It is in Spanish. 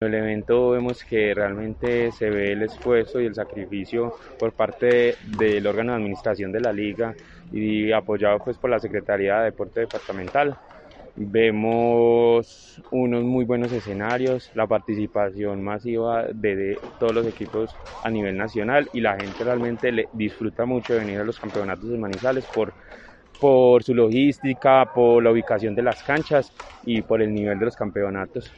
En el evento vemos que realmente se ve el esfuerzo y el sacrificio por parte del órgano de administración de la liga y apoyado pues por la Secretaría de Deporte Departamental. Vemos unos muy buenos escenarios, la participación masiva de, todos los equipos a nivel nacional y la gente realmente le disfruta mucho de venir a los campeonatos de Manizales por, por su logística, por la ubicación de las canchas y por el nivel de los campeonatos.